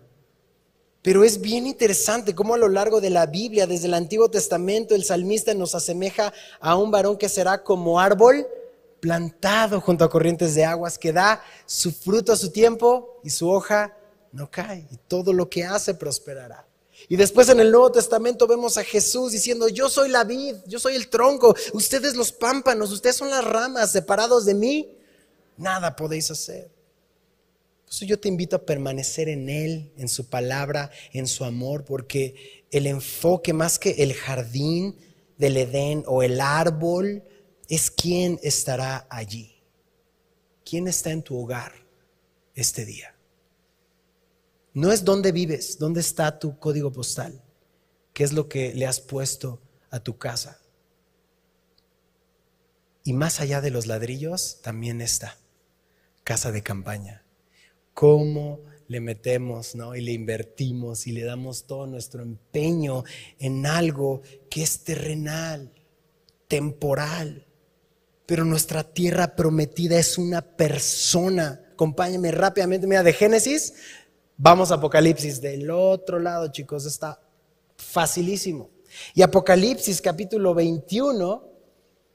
Pero es bien interesante cómo a lo largo de la Biblia, desde el Antiguo Testamento, el salmista nos asemeja a un varón que será como árbol plantado junto a corrientes de aguas, que da su fruto a su tiempo y su hoja no cae, y todo lo que hace prosperará. Y después en el Nuevo Testamento vemos a Jesús diciendo, yo soy la vid, yo soy el tronco, ustedes los pámpanos, ustedes son las ramas, separados de mí, nada podéis hacer. Entonces yo te invito a permanecer en Él, en su palabra, en su amor, porque el enfoque más que el jardín del Edén o el árbol es quién estará allí. ¿Quién está en tu hogar este día? No es dónde vives, dónde está tu código postal, qué es lo que le has puesto a tu casa. Y más allá de los ladrillos también está casa de campaña. ¿Cómo le metemos ¿no? y le invertimos y le damos todo nuestro empeño en algo que es terrenal, temporal? Pero nuestra tierra prometida es una persona. Acompáñame rápidamente, mira, de Génesis Vamos a Apocalipsis del otro lado, chicos, está facilísimo. Y Apocalipsis capítulo 21,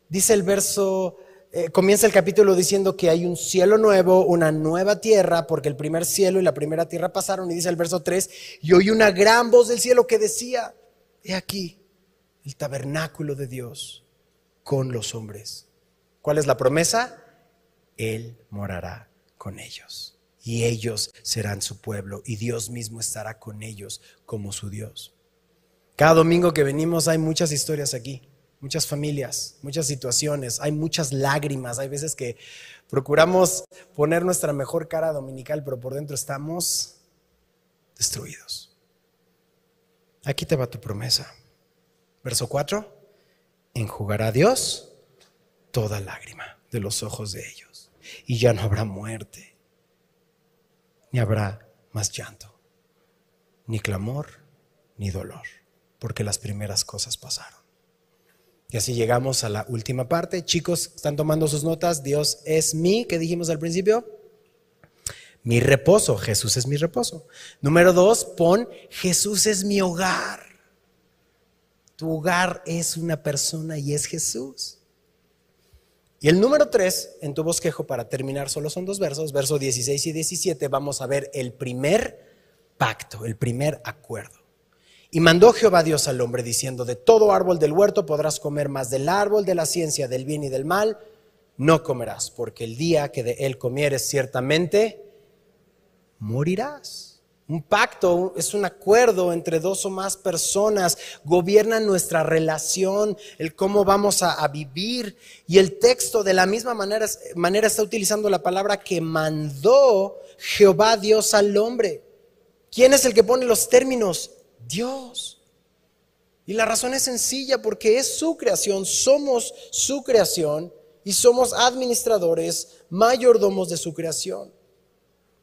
dice el verso, eh, comienza el capítulo diciendo que hay un cielo nuevo, una nueva tierra, porque el primer cielo y la primera tierra pasaron, y dice el verso 3, y oí una gran voz del cielo que decía, he aquí el tabernáculo de Dios con los hombres. ¿Cuál es la promesa? Él morará con ellos y ellos serán su pueblo y Dios mismo estará con ellos como su Dios. Cada domingo que venimos hay muchas historias aquí, muchas familias, muchas situaciones, hay muchas lágrimas, hay veces que procuramos poner nuestra mejor cara dominical, pero por dentro estamos destruidos. Aquí te va tu promesa. Verso 4, enjugará Dios toda lágrima de los ojos de ellos y ya no habrá muerte ni habrá más llanto, ni clamor, ni dolor, porque las primeras cosas pasaron. Y así llegamos a la última parte. Chicos, ¿están tomando sus notas? Dios es mi, que dijimos al principio. Mi reposo, Jesús es mi reposo. Número dos, pon Jesús es mi hogar. Tu hogar es una persona y es Jesús. Y el número 3 en tu bosquejo, para terminar, solo son dos versos, versos 16 y 17, vamos a ver el primer pacto, el primer acuerdo. Y mandó Jehová Dios al hombre diciendo, de todo árbol del huerto podrás comer, más del árbol de la ciencia del bien y del mal no comerás, porque el día que de él comieres ciertamente morirás. Un pacto es un acuerdo entre dos o más personas, gobierna nuestra relación, el cómo vamos a, vivir. Y el texto de la misma manera, manera está utilizando la palabra que mandó Jehová Dios al hombre. ¿Quién es el que pone los términos? Dios. Y la razón es sencilla porque es su creación, somos su creación y somos administradores, mayordomos de su creación.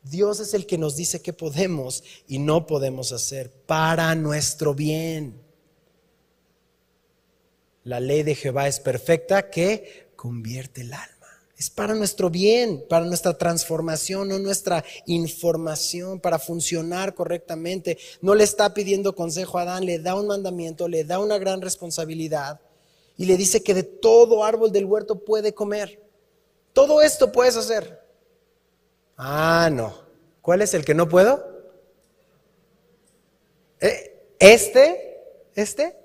Dios es el que nos dice qué podemos y no podemos hacer para nuestro bien. La ley de Jehová es perfecta que convierte el alma. Es para nuestro bien, para nuestra transformación, no nuestra información, para funcionar correctamente. No le está pidiendo consejo a Adán, le da un mandamiento, le da una gran responsabilidad y le dice que de todo árbol del huerto puede comer. Todo esto puedes hacer. Ah, no. ¿Cuál es el que no puedo? Eh, este este?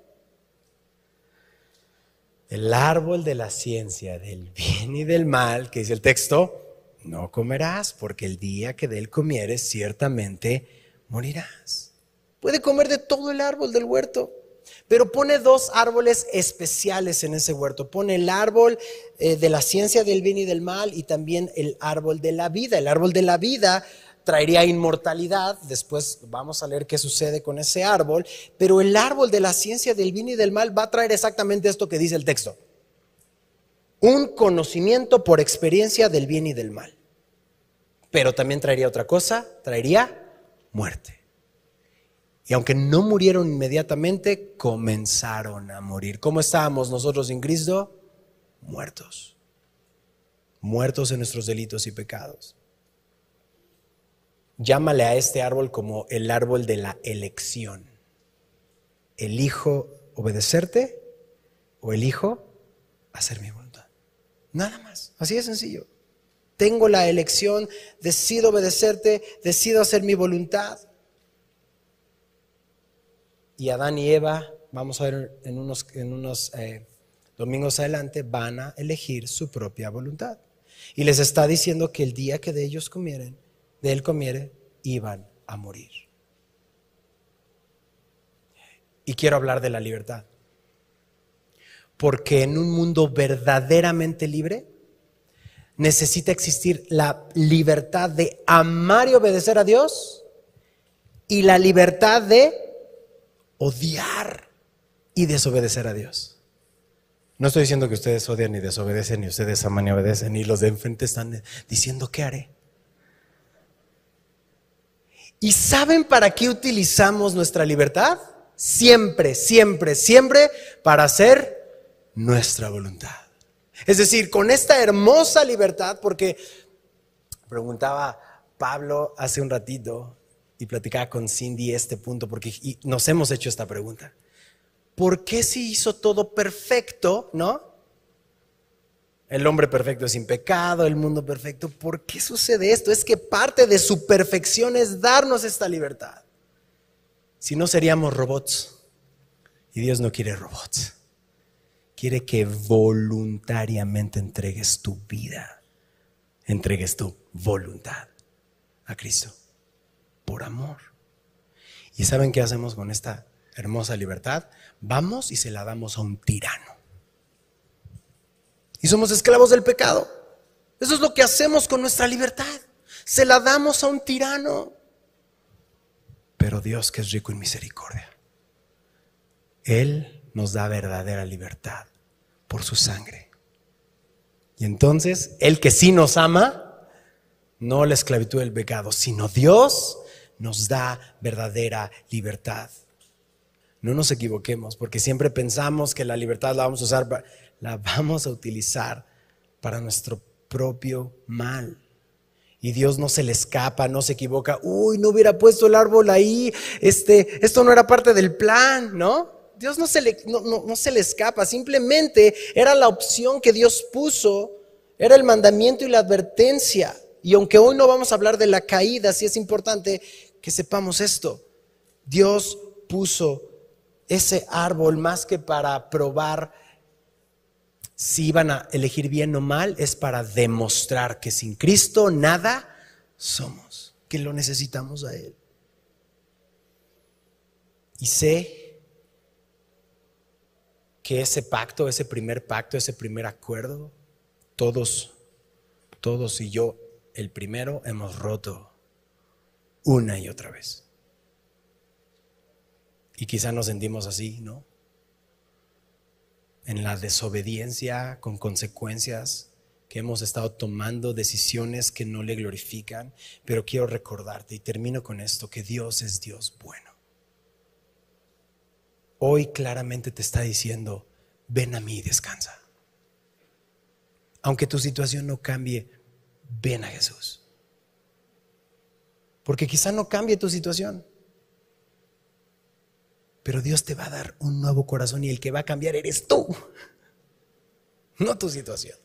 El árbol de la ciencia del bien y del mal, que dice el texto, no comerás, porque el día que de él comieres ciertamente morirás. Puede comer de todo el árbol del huerto, pero pone dos árboles especiales en ese huerto. Pone el árbol eh, de la ciencia del bien y del mal y también el árbol de la vida. El árbol de la vida traería inmortalidad, después vamos a leer qué sucede con ese árbol, pero el árbol de la ciencia del bien y del mal va a traer exactamente esto que dice el texto. Un conocimiento por experiencia del bien y del mal. Pero también traería otra cosa, traería muerte. Y aunque no murieron inmediatamente, comenzaron a morir. ¿Cómo estábamos nosotros en Cristo? Muertos. Muertos en nuestros delitos y pecados. Llámale a este árbol como el árbol de la elección. Elijo obedecerte o elijo hacer mi voluntad. Nada más. Así de sencillo. Tengo la elección, decido obedecerte, decido hacer mi voluntad. Y Adán y Eva, vamos a ver en unos, eh, domingos adelante, van a elegir su propia voluntad. Y les está diciendo que el día que de ellos comieren, de él comiere, iban a morir. Y quiero hablar de la libertad. Porque en un mundo verdaderamente libre necesita existir la libertad de amar y obedecer a Dios y la libertad de odiar y desobedecer a Dios. No estoy diciendo que ustedes odian ni desobedecen, ni ustedes aman y obedecen, ni los de enfrente están diciendo qué haré. ¿Y saben para qué utilizamos nuestra libertad? Siempre, siempre, siempre para hacer nuestra voluntad. Es decir, con esta hermosa libertad, porque preguntaba Pablo hace un ratito y platicaba con Cindy este punto, porque nos hemos hecho esta pregunta. ¿Por qué si hizo todo perfecto, no? El hombre perfecto es sin pecado, el mundo perfecto. ¿Por qué sucede esto? Es que parte de su perfección es darnos esta libertad. Si no seríamos robots. Y Dios no quiere robots. Quiere que voluntariamente entregues tu vida, entregues tu voluntad a Cristo por amor. ¿Y saben qué hacemos con esta hermosa libertad? Vamos y se la damos a un tirano somos esclavos del pecado. Eso es lo que hacemos con nuestra libertad. Se la damos a un tirano. Pero Dios que es rico en misericordia, Él nos da verdadera libertad por su sangre. Y entonces, el que sí nos ama, no la esclavitud del pecado, sino Dios nos da verdadera libertad. No nos equivoquemos, porque siempre pensamos que la libertad la vamos a usar para la vamos a utilizar para nuestro propio mal. Y Dios no se le escapa, no se equivoca. Uy, no hubiera puesto el árbol ahí. Este, esto no era parte del plan, ¿no? Dios no se le, no se le escapa. Simplemente era la opción que Dios puso. Era el mandamiento y la advertencia. Y aunque hoy no vamos a hablar de la caída, sí es importante que sepamos esto. Dios puso ese árbol más que para probar si iban a elegir bien o mal, es para demostrar que sin Cristo nada somos, que lo necesitamos a Él. Y sé que ese pacto, ese primer pacto, ese primer acuerdo, todos, todos y yo, el primero, hemos roto una y otra vez. Y quizá nos sentimos así, ¿no? En la desobediencia con consecuencias, que hemos estado tomando decisiones que no le glorifican, pero quiero recordarte y termino con esto, que Dios es Dios bueno. Hoy claramente te está diciendo, ven a mí y descansa. Aunque tu situación no cambie, ven a Jesús. Porque quizá no cambie tu situación, pero Dios te va a dar un nuevo corazón y el que va a cambiar eres tú, no tu situación.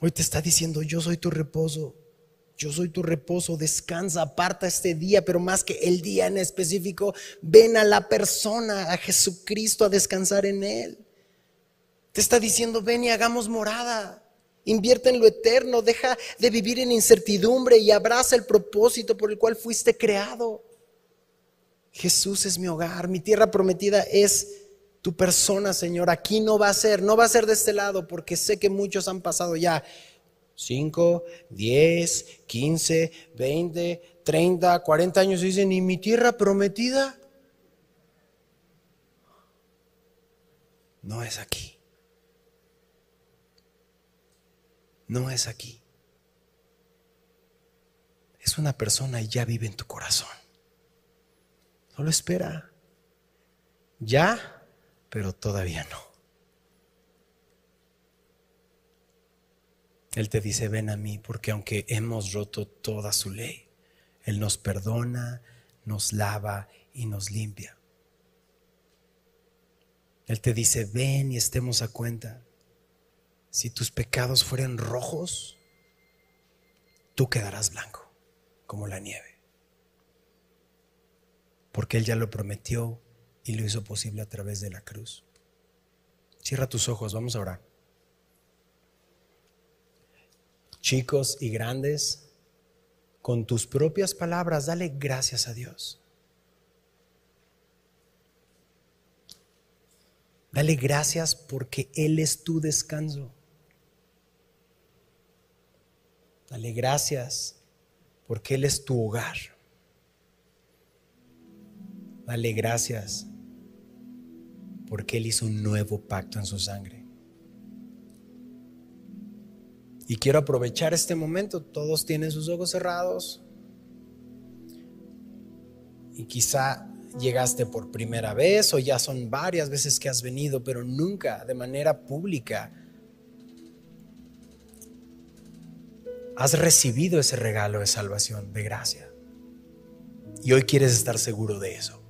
Hoy te está diciendo, yo soy tu reposo, Yo soy tu reposo, descansa, aparta este día, pero más que el día en específico, ven a la persona, a Jesucristo, a descansar en Él. Te está diciendo, ven y hagamos morada. Invierte en lo eterno, deja de vivir en incertidumbre y abraza el propósito por el cual fuiste creado. Jesús es mi hogar, mi tierra prometida es tu persona, Señor. Aquí no va a ser, no va a ser de este lado, porque sé que muchos han pasado ya 5, 10, 15, 20, 30, 40 años y dicen, ¿y mi tierra prometida? No es aquí. No es aquí. Es una persona y ya vive en tu corazón. Solo espera. Ya pero todavía no. Él te dice, ven a mí, porque aunque hemos roto toda su ley, Él nos perdona, nos lava y nos limpia. Él te dice, ven y estemos a cuenta. Si tus pecados fueren rojos, tú quedarás blanco, como la nieve. Porque Él ya lo prometió y lo hizo posible a través de la cruz. Cierra tus ojos, vamos a orar. Chicos y grandes, con tus propias palabras, dale gracias a Dios. Dale gracias porque Él es tu descanso. Dale gracias porque Él es tu hogar. Dale gracias porque Él hizo un nuevo pacto en su sangre. Y quiero aprovechar este momento, todos tienen sus ojos cerrados y quizá llegaste por primera vez o ya son varias veces que has venido, pero nunca de manera pública has recibido ese regalo de salvación, de gracia. Y hoy quieres estar seguro de eso.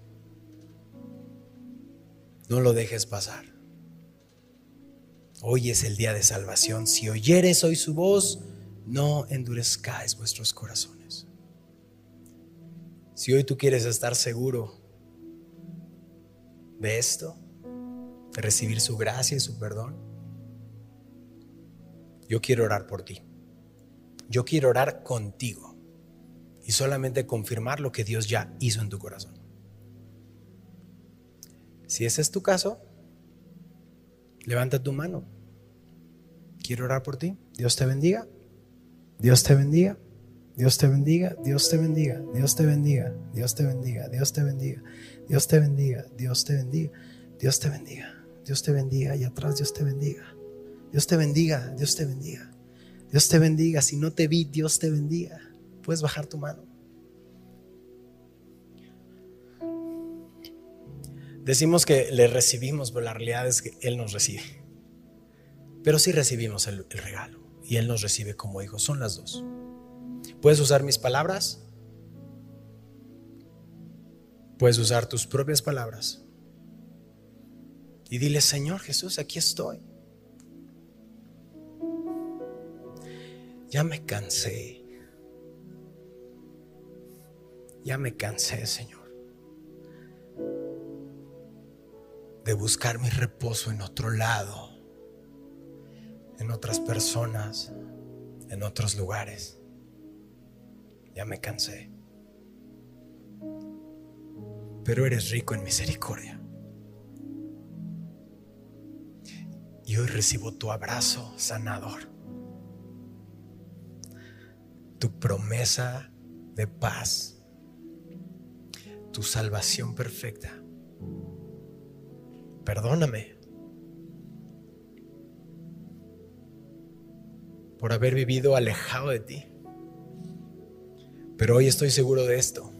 No lo dejes pasar. Hoy es el día de salvación. Si oyeres hoy su voz, no endurezcáis vuestros corazones. Si hoy tú quieres estar seguro de esto, de recibir su gracia y su perdón, yo quiero orar por ti. Yo quiero orar contigo y solamente confirmar lo que Dios ya hizo en tu corazón. Si ese es tu caso, levanta tu mano. Quiero orar por ti. Dios te bendiga. Dios te bendiga. Dios te bendiga. Dios te bendiga. Dios te bendiga. Dios te bendiga. Dios te bendiga. Dios te bendiga. Dios te bendiga. Dios te bendiga. Dios te bendiga. Y atrás Dios te bendiga. Dios te bendiga. Dios te bendiga. Dios te bendiga. Si no te vi, Dios te bendiga. Puedes bajar tu mano. Decimos que le recibimos, pero la realidad es que Él nos recibe. Pero sí recibimos el, regalo y Él nos recibe como hijos. Son las dos. Puedes usar mis palabras. Puedes usar tus propias palabras. Y dile, Señor Jesús, aquí estoy. Ya me cansé. Ya me cansé, Señor. de buscar mi reposo en otro lado, en otras personas, en otros lugares. Ya me cansé. Pero eres rico en misericordia. Y hoy recibo tu abrazo sanador. Tu promesa de paz. Tu salvación perfecta perdóname por haber vivido alejado de ti. Pero hoy estoy seguro de esto,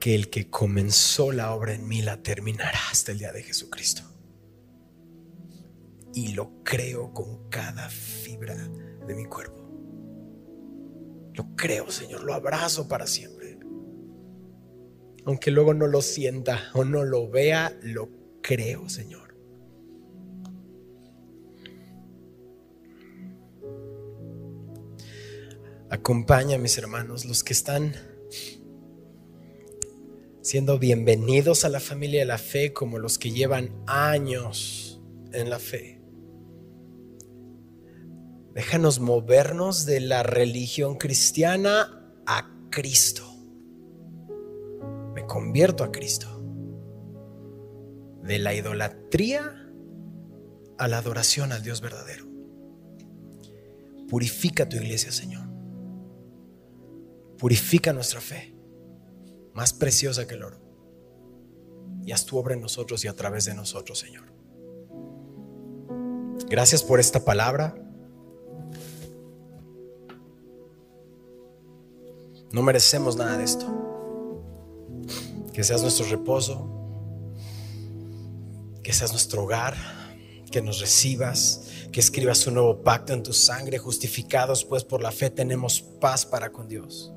que el que comenzó la obra en mí la terminará hasta el día de Jesucristo. Y lo creo con cada fibra de mi cuerpo. Lo creo, Señor, lo abrazo para siempre aunque luego no lo sienta o no lo vea, lo creo, Señor. Acompaña mis hermanos, los que están siendo bienvenidos a la familia de la fe como los que llevan años en la fe. Déjanos movernos de la religión cristiana a Cristo. Me convierto a Cristo. De la idolatría a la adoración al Dios verdadero. Purifica tu iglesia, Señor. Purifica nuestra fe más preciosa que el oro. Y haz tu obra en nosotros y a través de nosotros, Señor. Gracias por esta palabra. No merecemos nada de esto. Que seas nuestro reposo, que seas nuestro hogar, que nos recibas, que escribas un nuevo pacto en tu sangre, justificados pues por la fe tenemos paz para con Dios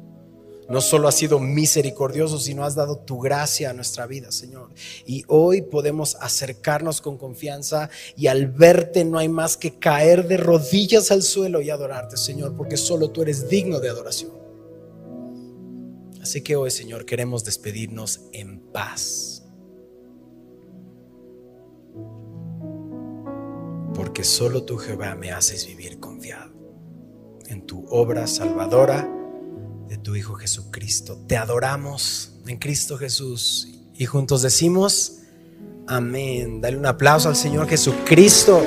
no solo has sido misericordioso, sino has dado tu gracia a nuestra vida, Señor. Y hoy podemos acercarnos con confianza y al verte no hay más que caer de rodillas al suelo y adorarte, Señor, porque solo tú eres digno de adoración. Así que hoy, Señor, queremos despedirnos en paz. Porque solo tú, Jehová, me haces vivir confiado en tu obra salvadora de tu Hijo Jesucristo. Te adoramos en Cristo Jesús y juntos decimos, amén. Dale un aplauso al Señor Jesucristo.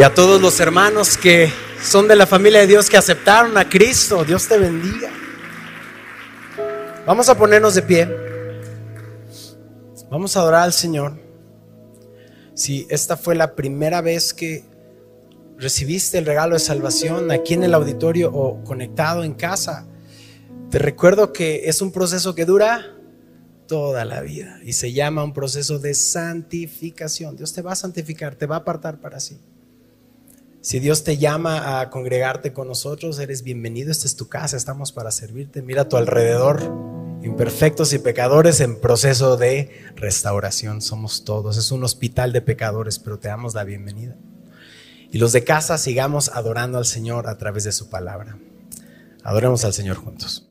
Y a todos los hermanos que son de la familia de Dios que aceptaron a Cristo, Dios te bendiga. Vamos a ponernos de pie. Vamos a adorar al Señor. Si esta fue la primera vez que recibiste el regalo de salvación aquí en el auditorio o conectado en casa, te recuerdo que es un proceso que dura toda la vida y se llama un proceso de santificación. Dios te va a santificar, te va a apartar para sí. Si Dios te llama a congregarte con nosotros, eres bienvenido, esta es tu casa, estamos para servirte. Mira a tu alrededor, imperfectos y pecadores en proceso de restauración, somos todos. Es un hospital de pecadores, pero te damos la bienvenida. Y los de casa sigamos adorando al Señor a través de su palabra. Adoremos al Señor juntos.